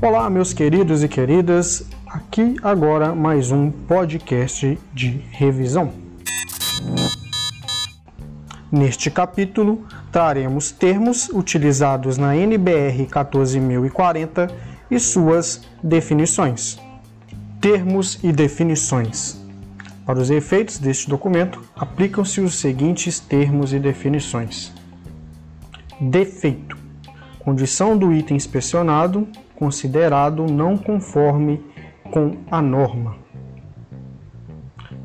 Olá, meus queridos e queridas, aqui agora mais um podcast de revisão. Neste capítulo, traremos termos utilizados na NBR 14040 e suas definições. Termos e definições. Para os efeitos deste documento, aplicam-se os seguintes termos e definições: defeito condição do item inspecionado considerado não conforme com a norma.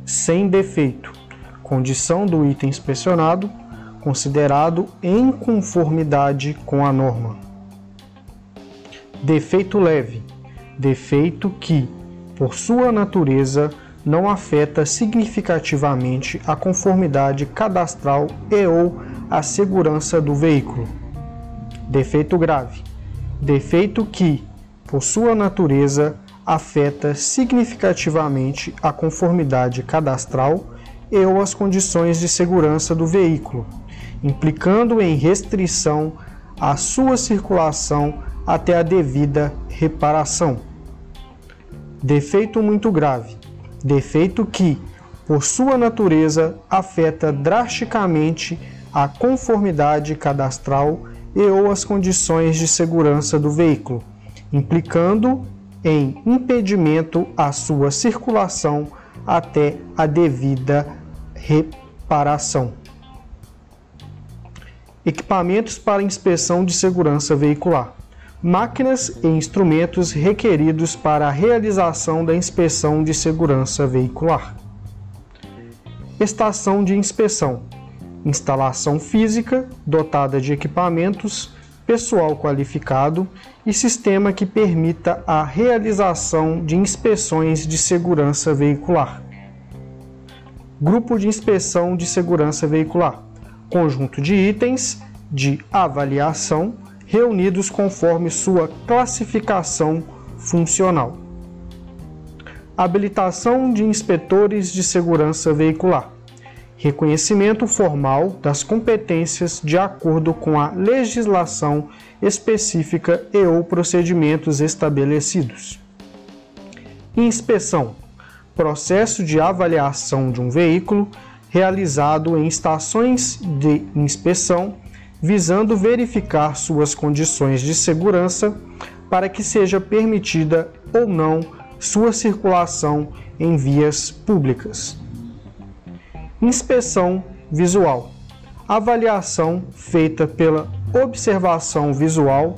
Sem defeito, condição do item inspecionado considerado em conformidade com a norma. Defeito leve, defeito que, por sua natureza, não afeta significativamente a conformidade cadastral e ou a segurança do veículo. Defeito grave, defeito que, por sua natureza, afeta significativamente a conformidade cadastral e ou as condições de segurança do veículo, implicando em restrição à sua circulação até a devida reparação. Defeito muito grave, defeito que, por sua natureza, afeta drasticamente a conformidade cadastral e ou as condições de segurança do veículo, implicando em impedimento à sua circulação até a devida reparação. Equipamentos para inspeção de segurança veicular. Máquinas e instrumentos requeridos para a realização da inspeção de segurança veicular. Estação de inspeção instalação física dotada de equipamentos, pessoal qualificado e sistema que permita a realização de inspeções de segurança veicular. Grupo de inspeção de segurança veicular conjunto de itens de avaliação reunidos conforme sua classificação funcional. Habilitação de inspetores de segurança veicular reconhecimento formal das competências de acordo com a legislação específica e ou procedimentos estabelecidos. Inspeção processo de avaliação de um veículo realizado em estações de inspeção, visando verificar suas condições de segurança para que seja permitida ou não sua circulação em vias públicas. Inspeção visual. Avaliação feita pela observação visual,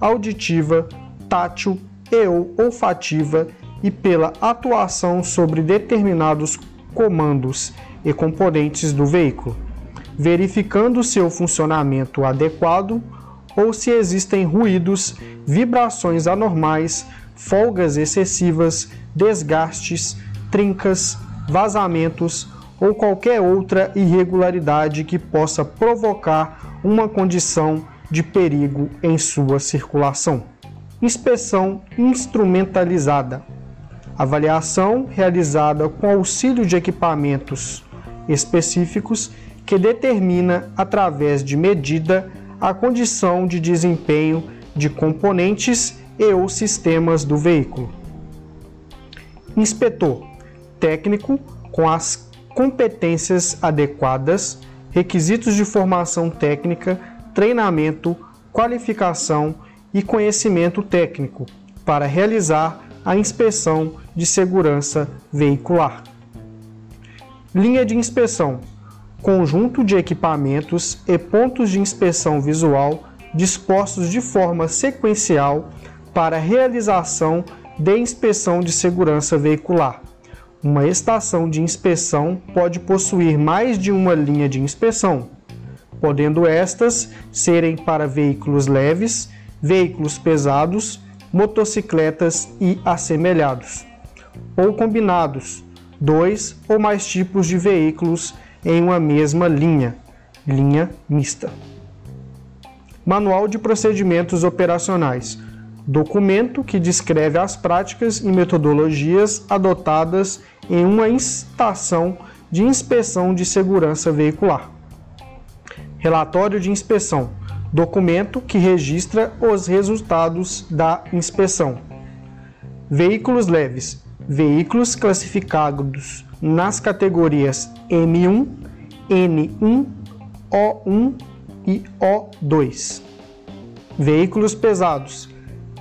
auditiva, tátil e ou olfativa e pela atuação sobre determinados comandos e componentes do veículo, verificando seu funcionamento adequado ou se existem ruídos, vibrações anormais, folgas excessivas, desgastes, trincas, vazamentos ou qualquer outra irregularidade que possa provocar uma condição de perigo em sua circulação. Inspeção instrumentalizada. Avaliação realizada com auxílio de equipamentos específicos que determina, através de medida, a condição de desempenho de componentes e ou sistemas do veículo. Inspetor técnico com as competências adequadas, requisitos de formação técnica, treinamento, qualificação e conhecimento técnico para realizar a inspeção de segurança veicular. Linha de inspeção: conjunto de equipamentos e pontos de inspeção visual dispostos de forma sequencial para realização de inspeção de segurança veicular uma estação de inspeção pode possuir mais de uma linha de inspeção, podendo estas serem para veículos leves, veículos pesados, motocicletas e assemelhados, ou combinados, dois ou mais tipos de veículos em uma mesma linha, linha mista. Manual de Procedimentos Operacionais documento que descreve as práticas e metodologias adotadas em uma estação de inspeção de segurança veicular. Relatório de inspeção documento que registra os resultados da inspeção. Veículos leves, veículos classificados nas categorias M1, N1, O1 e O2. Veículos pesados,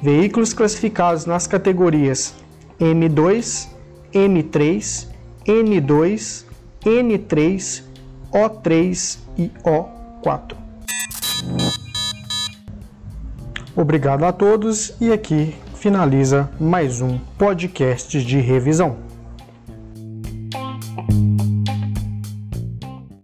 veículos classificados nas categorias M2, M3, N2, N3, O3 e O4. Obrigado a todos e aqui finaliza mais um podcast de revisão.